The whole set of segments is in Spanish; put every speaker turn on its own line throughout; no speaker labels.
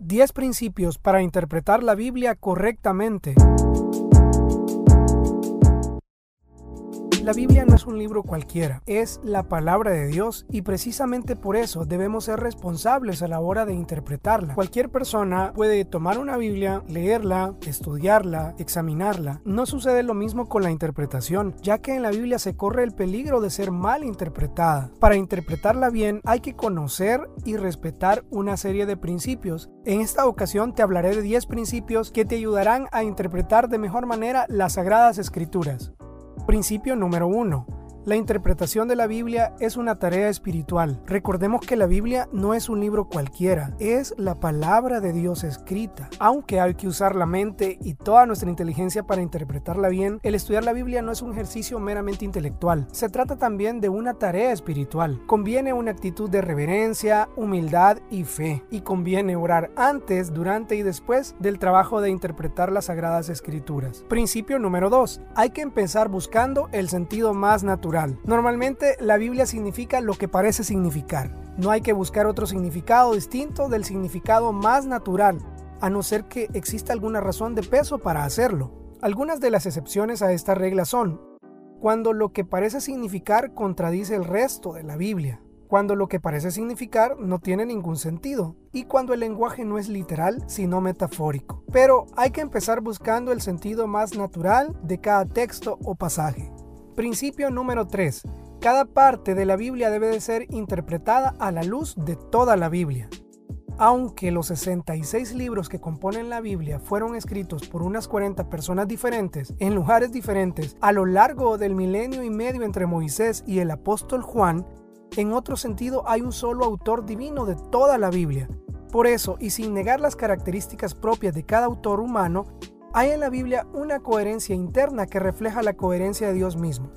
10 principios para interpretar la Biblia correctamente. La Biblia no es un libro cualquiera, es la palabra de Dios y precisamente por eso debemos ser responsables a la hora de interpretarla. Cualquier persona puede tomar una Biblia, leerla, estudiarla, examinarla. No sucede lo mismo con la interpretación, ya que en la Biblia se corre el peligro de ser mal interpretada. Para interpretarla bien hay que conocer y respetar una serie de principios. En esta ocasión te hablaré de 10 principios que te ayudarán a interpretar de mejor manera las sagradas escrituras. Principio número 1. La interpretación de la Biblia es una tarea espiritual. Recordemos que la Biblia no es un libro cualquiera, es la palabra de Dios escrita. Aunque hay que usar la mente y toda nuestra inteligencia para interpretarla bien, el estudiar la Biblia no es un ejercicio meramente intelectual. Se trata también de una tarea espiritual. Conviene una actitud de reverencia, humildad y fe. Y conviene orar antes, durante y después del trabajo de interpretar las sagradas escrituras. Principio número 2. Hay que empezar buscando el sentido más Normalmente la Biblia significa lo que parece significar. No hay que buscar otro significado distinto del significado más natural, a no ser que exista alguna razón de peso para hacerlo. Algunas de las excepciones a esta regla son cuando lo que parece significar contradice el resto de la Biblia, cuando lo que parece significar no tiene ningún sentido y cuando el lenguaje no es literal sino metafórico. Pero hay que empezar buscando el sentido más natural de cada texto o pasaje. Principio número 3. Cada parte de la Biblia debe de ser interpretada a la luz de toda la Biblia. Aunque los 66 libros que componen la Biblia fueron escritos por unas 40 personas diferentes en lugares diferentes a lo largo del milenio y medio entre Moisés y el apóstol Juan, en otro sentido hay un solo autor divino de toda la Biblia. Por eso, y sin negar las características propias de cada autor humano, hay en la Biblia una coherencia interna que refleja la coherencia de Dios mismo.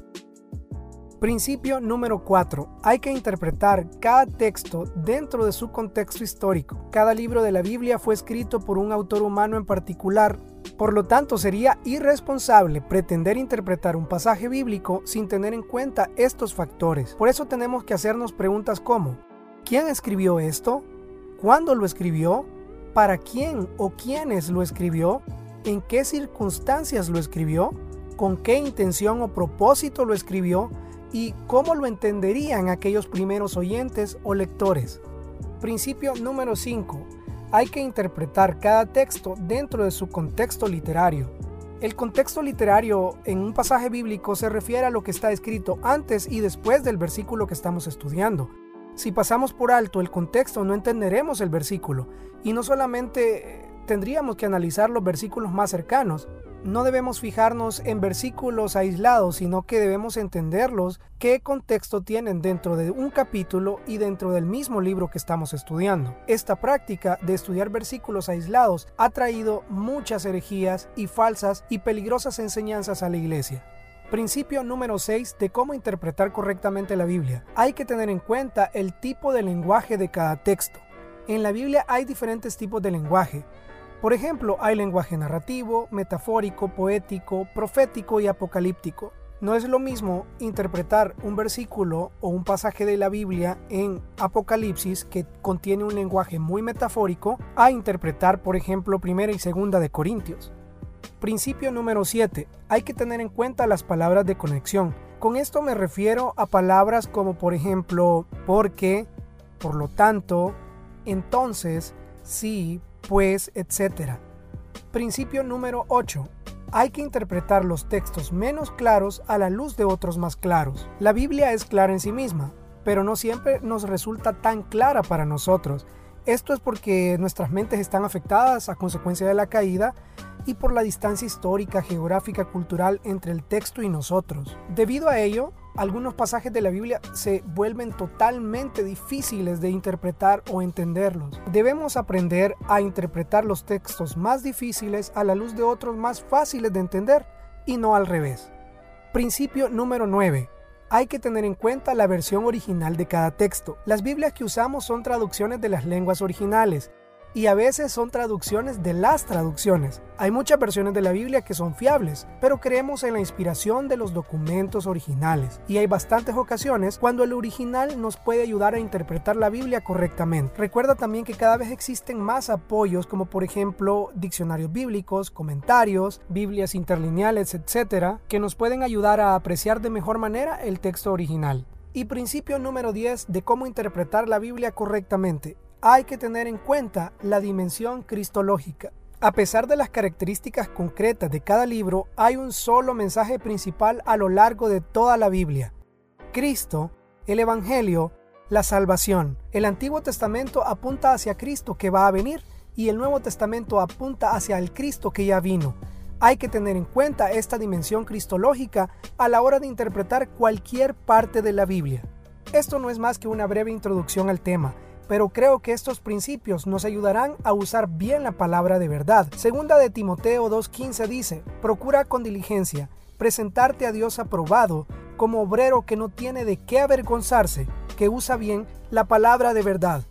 Principio número 4. Hay que interpretar cada texto dentro de su contexto histórico. Cada libro de la Biblia fue escrito por un autor humano en particular. Por lo tanto, sería irresponsable pretender interpretar un pasaje bíblico sin tener en cuenta estos factores. Por eso tenemos que hacernos preguntas como, ¿quién escribió esto? ¿Cuándo lo escribió? ¿Para quién o quiénes lo escribió? En qué circunstancias lo escribió, con qué intención o propósito lo escribió y cómo lo entenderían aquellos primeros oyentes o lectores. Principio número 5. Hay que interpretar cada texto dentro de su contexto literario. El contexto literario en un pasaje bíblico se refiere a lo que está escrito antes y después del versículo que estamos estudiando. Si pasamos por alto el contexto no entenderemos el versículo y no solamente tendríamos que analizar los versículos más cercanos. No debemos fijarnos en versículos aislados, sino que debemos entenderlos, qué contexto tienen dentro de un capítulo y dentro del mismo libro que estamos estudiando. Esta práctica de estudiar versículos aislados ha traído muchas herejías y falsas y peligrosas enseñanzas a la iglesia. Principio número 6 de cómo interpretar correctamente la Biblia. Hay que tener en cuenta el tipo de lenguaje de cada texto. En la Biblia hay diferentes tipos de lenguaje. Por ejemplo, hay lenguaje narrativo, metafórico, poético, profético y apocalíptico. No es lo mismo interpretar un versículo o un pasaje de la Biblia en Apocalipsis que contiene un lenguaje muy metafórico a interpretar, por ejemplo, primera y segunda de Corintios. Principio número 7. Hay que tener en cuenta las palabras de conexión. Con esto me refiero a palabras como por ejemplo porque, por lo tanto, entonces, sí, pues, etc. Principio número 8. Hay que interpretar los textos menos claros a la luz de otros más claros. La Biblia es clara en sí misma, pero no siempre nos resulta tan clara para nosotros. Esto es porque nuestras mentes están afectadas a consecuencia de la caída y por la distancia histórica, geográfica, cultural entre el texto y nosotros. Debido a ello, algunos pasajes de la Biblia se vuelven totalmente difíciles de interpretar o entenderlos. Debemos aprender a interpretar los textos más difíciles a la luz de otros más fáciles de entender y no al revés. Principio número 9. Hay que tener en cuenta la versión original de cada texto. Las Biblias que usamos son traducciones de las lenguas originales y a veces son traducciones de las traducciones. Hay muchas versiones de la Biblia que son fiables, pero creemos en la inspiración de los documentos originales y hay bastantes ocasiones cuando el original nos puede ayudar a interpretar la Biblia correctamente. Recuerda también que cada vez existen más apoyos como por ejemplo diccionarios bíblicos, comentarios, Biblias interlineales, etcétera, que nos pueden ayudar a apreciar de mejor manera el texto original. Y principio número 10 de cómo interpretar la Biblia correctamente hay que tener en cuenta la dimensión cristológica. A pesar de las características concretas de cada libro, hay un solo mensaje principal a lo largo de toda la Biblia. Cristo, el Evangelio, la salvación. El Antiguo Testamento apunta hacia Cristo que va a venir y el Nuevo Testamento apunta hacia el Cristo que ya vino. Hay que tener en cuenta esta dimensión cristológica a la hora de interpretar cualquier parte de la Biblia. Esto no es más que una breve introducción al tema pero creo que estos principios nos ayudarán a usar bien la palabra de verdad. Segunda de Timoteo 2.15 dice, procura con diligencia presentarte a Dios aprobado como obrero que no tiene de qué avergonzarse, que usa bien la palabra de verdad.